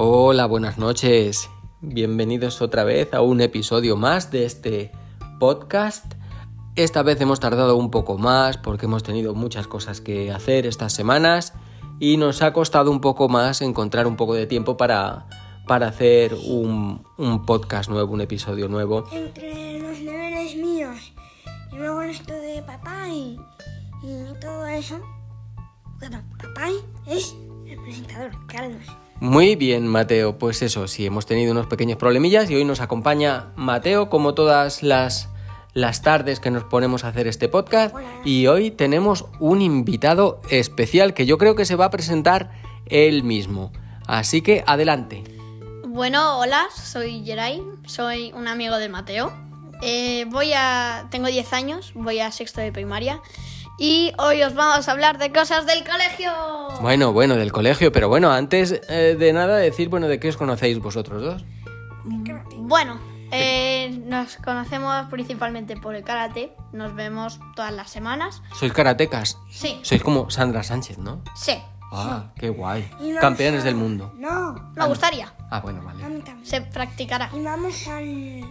Hola, buenas noches. Bienvenidos otra vez a un episodio más de este podcast. Esta vez hemos tardado un poco más porque hemos tenido muchas cosas que hacer estas semanas y nos ha costado un poco más encontrar un poco de tiempo para, para hacer un, un podcast nuevo, un episodio nuevo. entre los deberes míos y luego esto de papá y, y todo eso. Bueno, papá es el presentador, Carlos. Muy bien, Mateo. Pues eso, sí, hemos tenido unos pequeños problemillas y hoy nos acompaña Mateo, como todas las, las tardes que nos ponemos a hacer este podcast. Y hoy tenemos un invitado especial que yo creo que se va a presentar él mismo. Así que adelante. Bueno, hola, soy Geray, soy un amigo de Mateo. Eh, voy a. Tengo 10 años, voy a sexto de primaria. Y hoy os vamos a hablar de cosas del colegio. Bueno, bueno, del colegio, pero bueno, antes eh, de nada decir, bueno, de qué os conocéis vosotros dos. Bueno, eh, nos conocemos principalmente por el karate. Nos vemos todas las semanas. Sois karatecas. Sí, Sois como Sandra Sánchez, ¿no? sí, Ah, qué guay. Y vamos Campeones a- del mundo. No, me gustaría. Ah, bueno, vale. a mí también. Se practicará. Y vamos al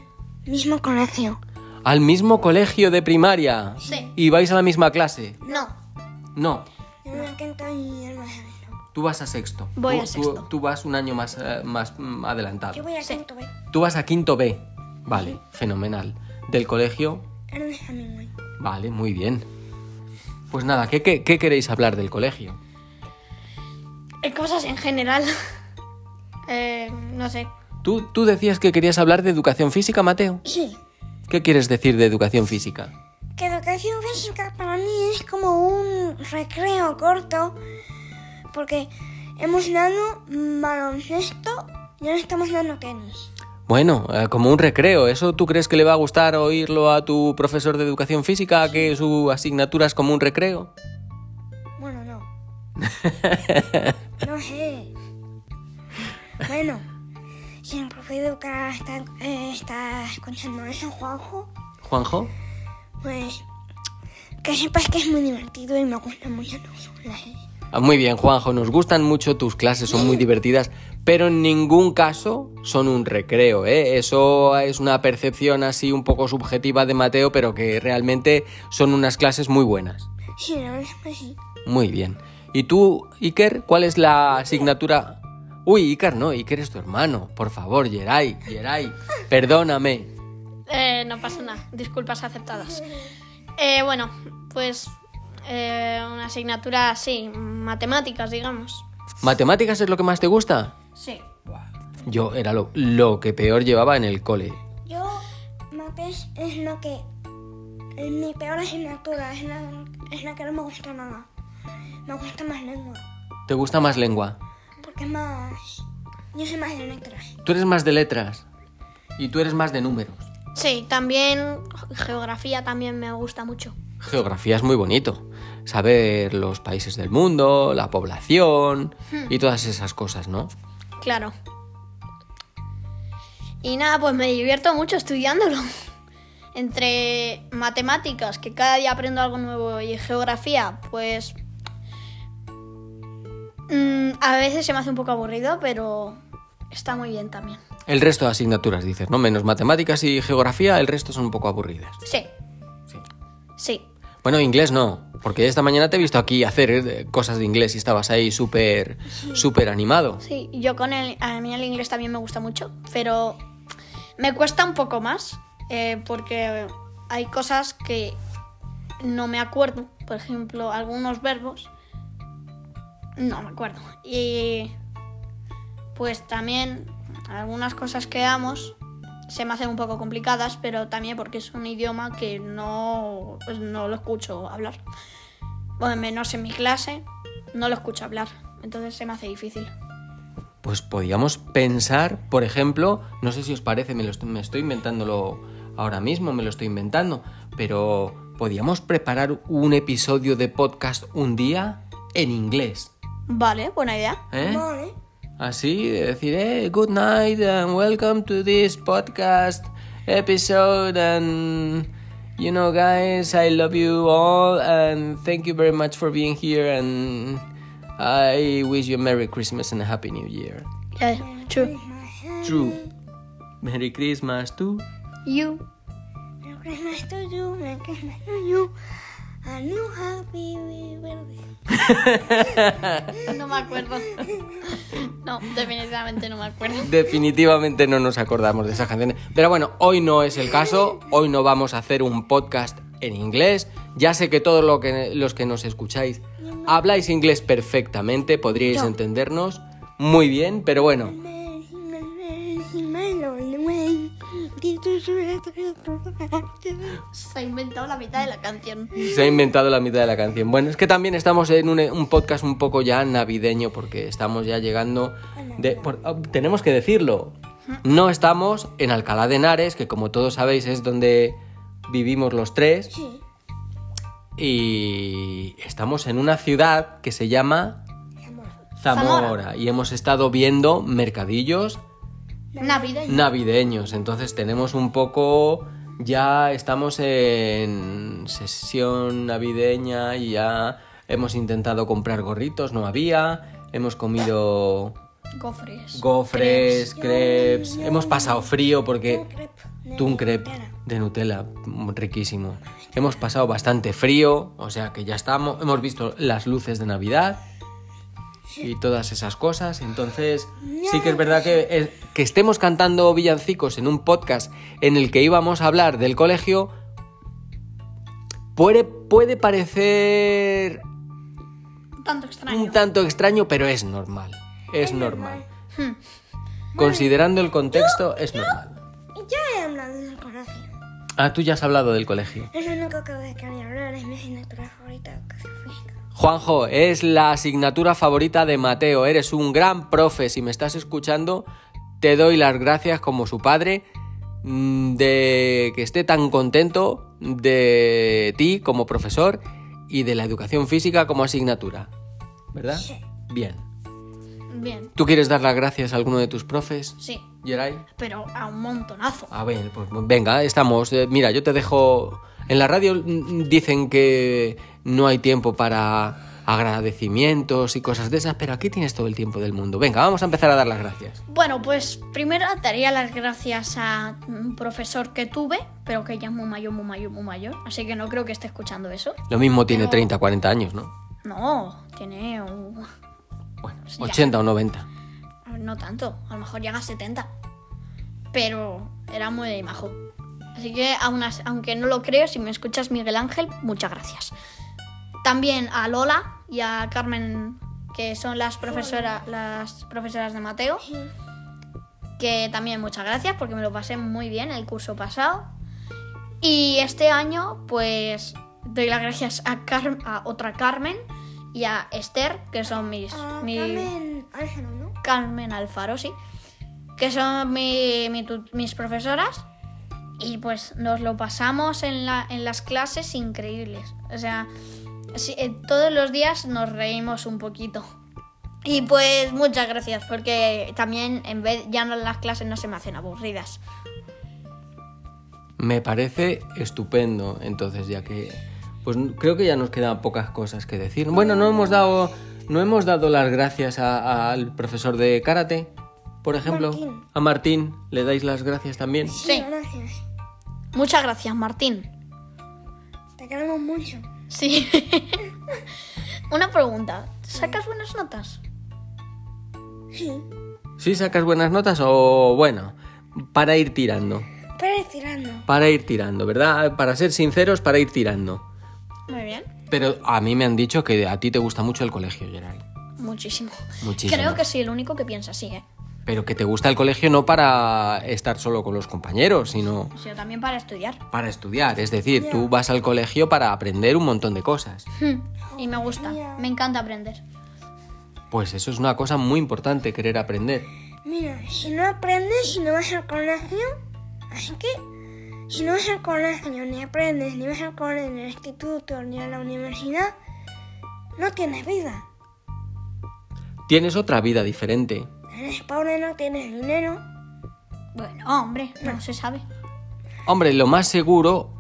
mismo colegio. Al mismo colegio de primaria. Sí. ¿Y vais a la misma clase? No, No, tú vas a sexto. Voy Tú- a tú- sexto. Tú, vas un año más, eh, más mm, Yo adelantado. voy a quinto B. Tú vas a quinto B. Vale, fenomenal. Del colegio. Ernest Hemingway. Vale, muy bien. Pues nada, ¿qué, qué, qué queréis hablar del colegio? Eh, cosas en general. Eh, no sé. ¿Tú, tú decías que querías hablar de educación física, Mateo. Sí. ¿Qué quieres decir de educación física? Que educación física para mí es como un recreo corto. Porque hemos dado baloncesto y ahora estamos dando tenis. Bueno, eh, como un recreo, ¿eso tú crees que le va a gustar oírlo a tu profesor de educación física, que su asignatura es como un recreo? Bueno, no. no sé. Bueno, si el profe de educar está, eh, está escuchando eso, Juanjo, Juanjo. pues que sepas que es muy divertido y me gusta mucho clases. Ah, Muy bien, Juanjo, nos gustan mucho tus clases, son muy divertidas, pero en ningún caso son un recreo, ¿eh? Eso es una percepción así un poco subjetiva de Mateo, pero que realmente son unas clases muy buenas. Sí, la verdad es que sí. Muy bien. ¿Y tú, Iker, cuál es la asignatura? Uy, Iker no, Iker es tu hermano. Por favor, Geray, Geray, perdóname. Eh, no pasa nada, disculpas aceptadas. Eh, bueno, pues eh, una asignatura así, matemáticas, digamos. ¿Matemáticas es lo que más te gusta? Sí. Yo era lo, lo que peor llevaba en el cole. Yo, mates es lo que es mi peor asignatura, es la, es la que no me gusta nada. Me gusta más lengua, ¿Te gusta más lengua? Porque es más... Yo soy más de letras. Tú eres más de letras y tú eres más de números. Sí, también geografía también me gusta mucho. Geografía es muy bonito. Saber los países del mundo, la población y todas esas cosas, ¿no? Claro. Y nada, pues me divierto mucho estudiándolo. Entre matemáticas, que cada día aprendo algo nuevo, y geografía, pues... mm, a veces se me hace un poco aburrido, pero está muy bien también. El resto de asignaturas, dices, ¿no? Menos matemáticas y geografía, el resto son un poco aburridas. Sí, Sí. sí. Bueno, inglés no, porque esta mañana te he visto aquí hacer eh, cosas de inglés y estabas ahí súper, súper animado. Sí, yo con el, a mí el inglés también me gusta mucho, pero me cuesta un poco más eh, porque hay cosas que no me acuerdo. Por ejemplo, algunos verbos no me acuerdo. Y pues también algunas cosas que damos se me hacen un poco complicadas, pero también porque es un idioma que no, pues no lo escucho hablar. Bueno, menos en mi clase, no lo escucho hablar. Entonces se me hace difícil. Pues podíamos pensar, por ejemplo, no sé si os parece, me, lo me estoy inventándolo ahora mismo, me lo estoy inventando, pero podíamos preparar un episodio de podcast un día en inglés. Vale, buena idea. ¿eh? Vale. Así, de decir, eh, good night and welcome to this podcast episode and you know guys, I love you all and thank you very much for being here and I wish you a Merry Christmas and a Happy New Year. Yeah, true. True. Merry Christmas to You. Merry Christmas to you, Merry Christmas to you. A new happy birthday. No me acuerdo. No, definitivamente no me acuerdo. Definitivamente no nos acordamos de esas canciones. Pero bueno, hoy no es el caso. Hoy no vamos a hacer un podcast en inglés. Ya sé que todos lo que, los que nos escucháis habláis inglés perfectamente, podríais entendernos muy bien, pero bueno, Se ha inventado la mitad de la canción. se ha inventado la mitad de la canción. Bueno, es que también estamos en un, un podcast un poco ya navideño porque estamos ya llegando... De, por- oh, tenemos que decirlo. No estamos en Alcalá de Henares, que como todos sabéis es donde vivimos los tres. Sí, Y estamos en una ciudad que se llama amor. Zamora. Zamora. Y hemos estado viendo mercadillos Navideño. navideños. Entonces tenemos un poco. Ya estamos en sesión navideña y ya hemos intentado comprar gorritos, no había. Hemos comido Gofres. gofres, crepes. Hemos pasado frío porque. Un crepe de Nutella. riquísimo. Hemos pasado bastante frío, o sea que ya estamos. Hemos visto las luces de Navidad y todas esas cosas. Entonces, sí que es verdad que, es- que estemos cantando villancicos en un podcast en el que íbamos a hablar del colegio. Puede, puede parecer Un tanto extraño. un tanto extraño, pero es normal. Es normal. Hmm. Considerando el contexto, es normal. Ya he hablado del colegio. Ah, tú ya has hablado del colegio. Es lo único que quería hablar, es mi asignatura favorita, educación física. Juanjo, es la asignatura favorita de Mateo. Eres un gran profe. Si me estás escuchando, te doy las gracias como su padre mm, de que esté tan contento de ti como profesor y de la educación física como asignatura. ¿Verdad? Sí. Bien. Bien. ¿Tú quieres dar las gracias a alguno de tus profes, Sí. Geray? Pero a un montonazo. A ver, pues venga, estamos. Eh, mira, yo te dejo. En la radio mm, dicen que no hay tiempo para agradecimientos y cosas de esas, pero aquí tienes todo el tiempo del mundo. Venga, vamos a empezar a dar las gracias. Bueno, pues primero daría las gracias a un profesor que tuve, pero que ya es muy mayor, muy mayor, muy mayor. Así que no creo que esté escuchando eso. Lo mismo tiene Pero- 30, 40 años, ¿no? No, tiene un... Bueno, Ya. 80 o 90. No tanto, a lo mejor llega a 70. Pero era muy majo. Así que aún as- aunque no lo creo, si me escuchas Miguel Ángel, muchas gracias. También a Lola y a Carmen, que son las, profesora, las profesoras de Mateo, que también muchas gracias porque me lo pasé muy bien el curso pasado. Y este año, pues doy las gracias a, Car- a otra Carmen y a Esther, que son mis... Ah, mi- Carmen Ángelo, ¿no? Carmen Alfaro, sí. Que son mi- mi tu- mis profesoras. Y pues nos lo pasamos en, la, en las clases increíbles. O sea, todos los días nos reímos un poquito. Y pues muchas gracias, porque también en vez ya no las clases no se me hacen aburridas. Me parece estupendo, entonces, ya que. Pues creo que ya nos quedan pocas cosas que decir. Bueno, no hemos dado. No hemos dado las gracias a- a- al profesor de karate, por ejemplo. Martín. A Martín, ¿le dais las gracias también? Sí. Gracias. Muchas gracias, Martín. Te queremos mucho. Sí. Una pregunta. ¿Sacas buenas notas? Sí. ¿Sí sacas buenas notas o bueno? Para ir tirando. Pero tirando. Para ir tirando, ¿verdad? Para ser sinceros, para ir tirando. Muy bien. Pero a mí me han dicho que a ti te gusta mucho el colegio, Geray. Muchísimo. Muchísimo. Creo que soy el único que piensa así, ¿eh? Pero que te gusta el colegio no para estar solo con los compañeros, sino Sino también para estudiar. para estudiar. Es decir, tú vas al colegio para aprender un montón de cosas. Hmm, Y me gusta, me encanta aprender. Pues eso es una cosa muy importante, querer aprender. Mira, si no aprendes, si no vas al colegio, así que si no vas al colegio, ni aprendes, ni vas al colegio, ni al instituto, ni a la universidad, no tienes vida. Tienes otra vida diferente. Eres pobre, no tienes dinero. Bueno, hombre, no se sabe. Hombre, lo más seguro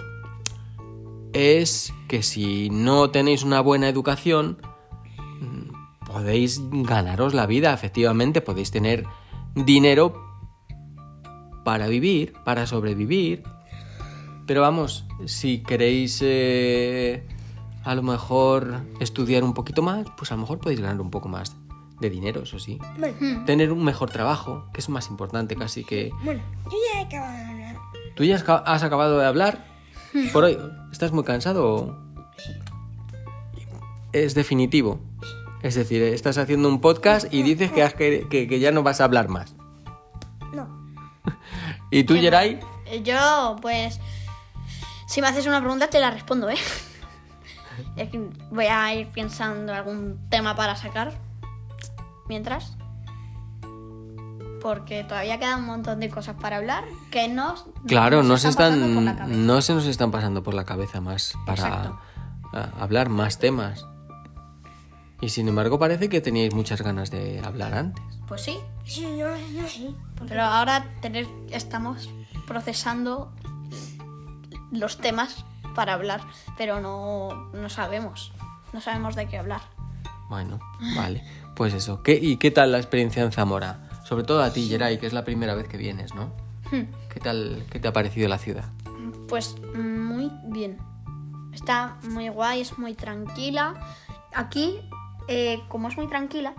es que si no tenéis una buena educación, mm, podéis ganaros la vida, efectivamente, podéis tener dinero para vivir, para sobrevivir. Pero vamos, si queréis eh, a lo mejor estudiar un poquito más, pues a lo mejor podéis ganar un poco más de dinero, eso sí. Bueno, Tener un mejor trabajo, que es más importante casi que... bueno, yo ya he acabado de hablar. ¿Tú ya has ca- has acabado de hablar? Por hoy, ¿estás muy cansado o...? Es definitivo. Es decir, estás haciendo un podcast y dices que, has que, que- que ya no vas a hablar más. No. ¿Y tú, Geray? Yo, pues, si me haces una pregunta te la respondo, ¿eh? Voy a ir pensando algún tema para sacar mientras. Porque todavía queda un montón de cosas para hablar que no. Claro, no se están, no se nos están pasando por la cabeza más para hablar más temas. Y sin embargo parece que teníais muchas ganas de hablar antes. Pues sí, Sí, yo, yo sí. pero ahora tener, estamos procesando los temas para hablar, pero no, no sabemos. No sabemos de qué hablar. Bueno, vale. Pues eso. ¿Qué, ¿Y qué tal la experiencia en Zamora? Sobre todo a ti, Geray, que es la primera vez que vienes, ¿no? Hmm. ¿Qué tal, qué te ha parecido la ciudad? Pues muy bien. Está muy guay, es muy tranquila. Aquí, eh, como es muy tranquila,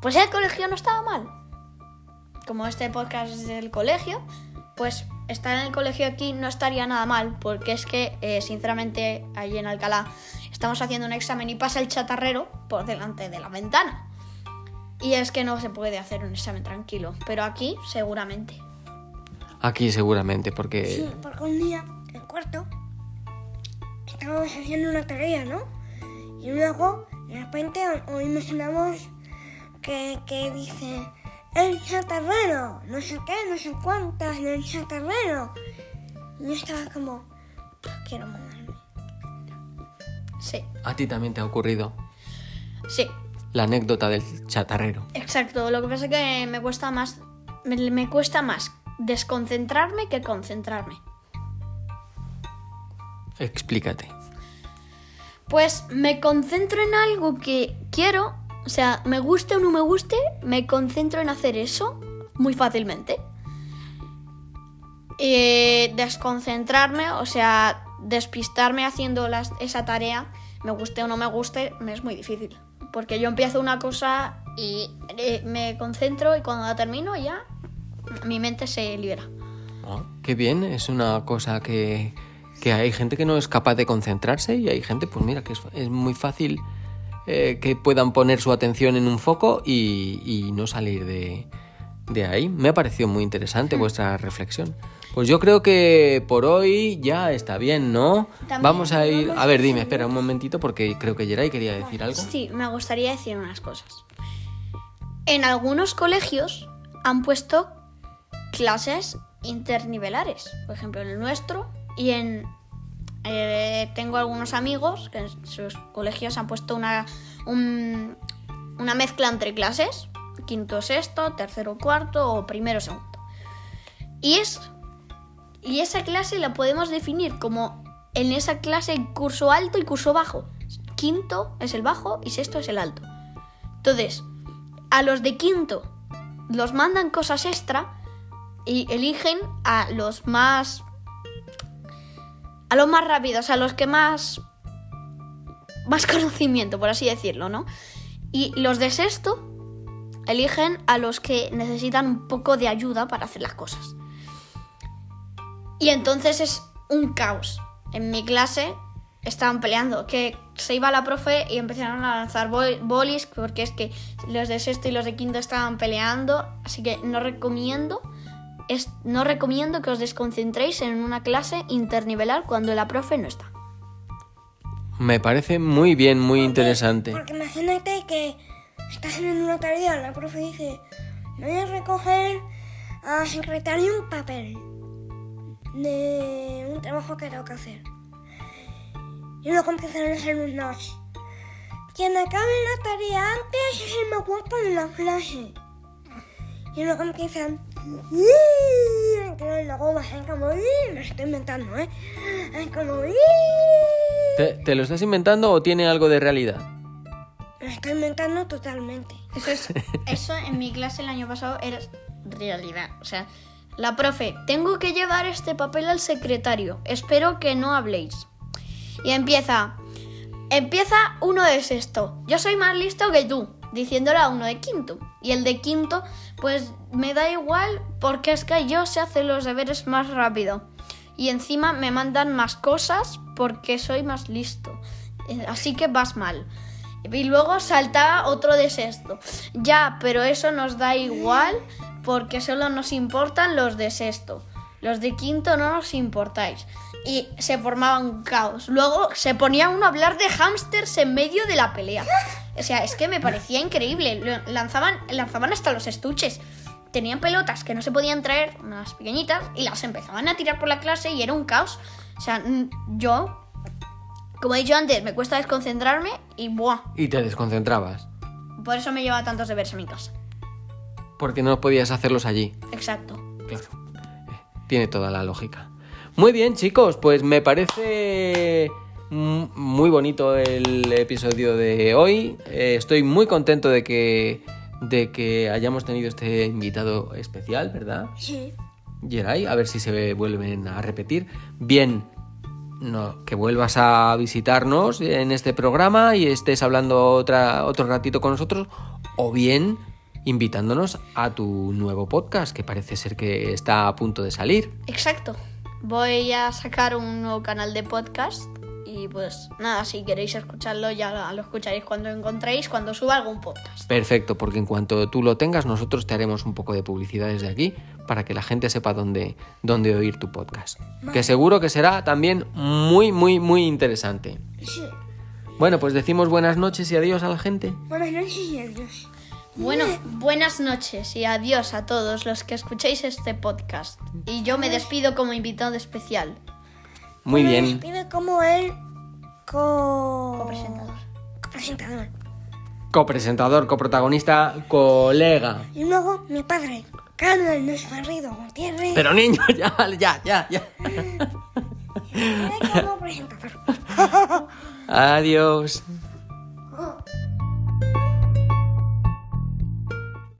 pues el colegio no estaba mal. Como este podcast es del colegio, pues estar en el colegio aquí no estaría nada mal, porque es que, eh, sinceramente, allí en Alcalá estamos haciendo un examen y pasa el chatarrero por delante de la ventana. Y es que no se puede hacer un examen tranquilo, pero aquí seguramente. Aquí seguramente, Sí, porque... porque un día, en cuarto, estábamos haciendo una tarea, ¿no? Y luego, de repente, oímos una voz que, que dice, el chatarrero, no sé qué, no sé cuántas, el chatarrero. Y yo estaba como, quiero mandarme. Sí, A ti también te ha ocurrido sí. la anécdota del chatarrero. Exacto, lo que pasa es que me cuesta más me, me cuesta más desconcentrarme que concentrarme. Explícate. Pues me concentro en algo que quiero, o sea, me guste o no me guste, me concentro en hacer eso muy fácilmente. Y desconcentrarme, o sea, despistarme haciendo las- esa tarea, me guste o no me guste, me es muy difícil. Porque yo empiezo una cosa y eh, me concentro y cuando la termino ya mi mente se libera. Ah, qué bien, es una cosa que, que hay gente que no es capaz de concentrarse y hay gente, pues mira, que es, es muy fácil eh, que puedan poner su atención en un foco y, y no salir de, de ahí. Me ha parecido muy interesante vuestra reflexión. Pues yo creo que por hoy ya está bien, ¿no? También vamos a ir... A ver, dime, espera un momentito porque creo que Geray quería decir algo. Sí, me gustaría decir unas cosas. En algunos colegios han puesto clases internivelares, por ejemplo en el nuestro, y en eh, tengo algunos amigos que en sus colegios han puesto una un- una mezcla entre clases, quinto sexto, tercero cuarto o primero segundo. Y es y esa clase la podemos definir como en esa clase curso alto y curso bajo. Quinto es el bajo y sexto es el alto. Entonces, a los de quinto los mandan cosas extra y eligen a los más a los más rápidos, a los que más más conocimiento, por así decirlo, ¿no? Y los de sexto eligen a los que necesitan un poco de ayuda para hacer las cosas. Y entonces es un caos. En mi clase estaban peleando, que se iba la profe y empezaron a lanzar bol- bolis, porque es que los de sexto y los de quinto estaban peleando, así que no recomiendo, es, no recomiendo que os desconcentréis en una clase internivelar cuando la profe no está. Me parece muy bien, muy interesante. Porque imagínate que estás en una tarea, la profe dice, voy a recoger a la secretaria un papel de un trabajo que tengo que hacer. Y luego empiezan los alumnos. Quien acabe la tarea antes es el más guapo de la clase. Y luego empiezan... Que luego bajan como... Me lo estoy inventando, ¿eh? Es como... ¿Te, te lo estás inventando o tiene algo de realidad? Me lo estoy inventando totalmente. Eso, es, eso en mi clase el año pasado era realidad. O sea, la profe, tengo que llevar este papel al secretario. Espero que no habléis. Y empieza. Empieza uno de sexto. Yo soy más listo que tú. Diciéndole a uno de quinto. Y el de quinto, pues me da igual porque es que yo sé hacer los deberes más rápido. Y encima me mandan más cosas porque soy más listo. Eh, Así que vas mal. Y luego salta otro de sexto. Ya, pero eso nos da igual porque solo nos importan los de sexto. Los de quinto no nos importáis. Y se formaba un caos. Luego se ponía uno a hablar de hámsters en medio de la pelea. O sea, es que me parecía increíble. Lanzaban, lanzaban hasta los estuches. Tenían pelotas que no se podían traer, unas pequeñitas, y las empezaban a tirar por la clase y era un caos. O sea, yo, como he dicho antes, me cuesta desconcentrarme y ¡buah! Y te desconcentrabas. Por eso me lleva tantos deberes a mi casa. Porque no podías hacerlos allí. Exacto. Claro. Eh, Tiene toda la lógica. Muy bien, chicos, pues me parece mm, muy bonito el episodio de hoy. Eh, estoy muy contento de que, de que hayamos tenido este invitado especial, ¿verdad? Sí. Geray, a ver si se vuelven a repetir. Bien, no, que vuelvas a visitarnos en este programa y estés hablando otra, otro ratito con nosotros, o bien invitándonos a tu nuevo podcast, que parece ser que está a punto de salir. Exacto. Voy a sacar un nuevo canal de podcast y pues nada, si queréis escucharlo ya lo escucharéis cuando encontréis, cuando suba algún podcast. Perfecto, porque en cuanto tú lo tengas, nosotros te haremos un poco de publicidad desde aquí para que la gente sepa dónde, dónde oír tu podcast. Que seguro que será también muy, muy, muy interesante. Sí. Bueno, pues decimos buenas noches y adiós a la gente. Buenas noches y adiós. Bueno, buenas noches y adiós a todos los que escuchéis este podcast. Y yo me despido como invitado especial. Muy Me bien. despido como el co... Copresentador. copresentador. Copresentador, coprotagonista, colega. Y luego mi padre, Carlos Luis Barrido Gutiérrez, Pero niño, ya, ya, ya, ya. como presentador. Adiós.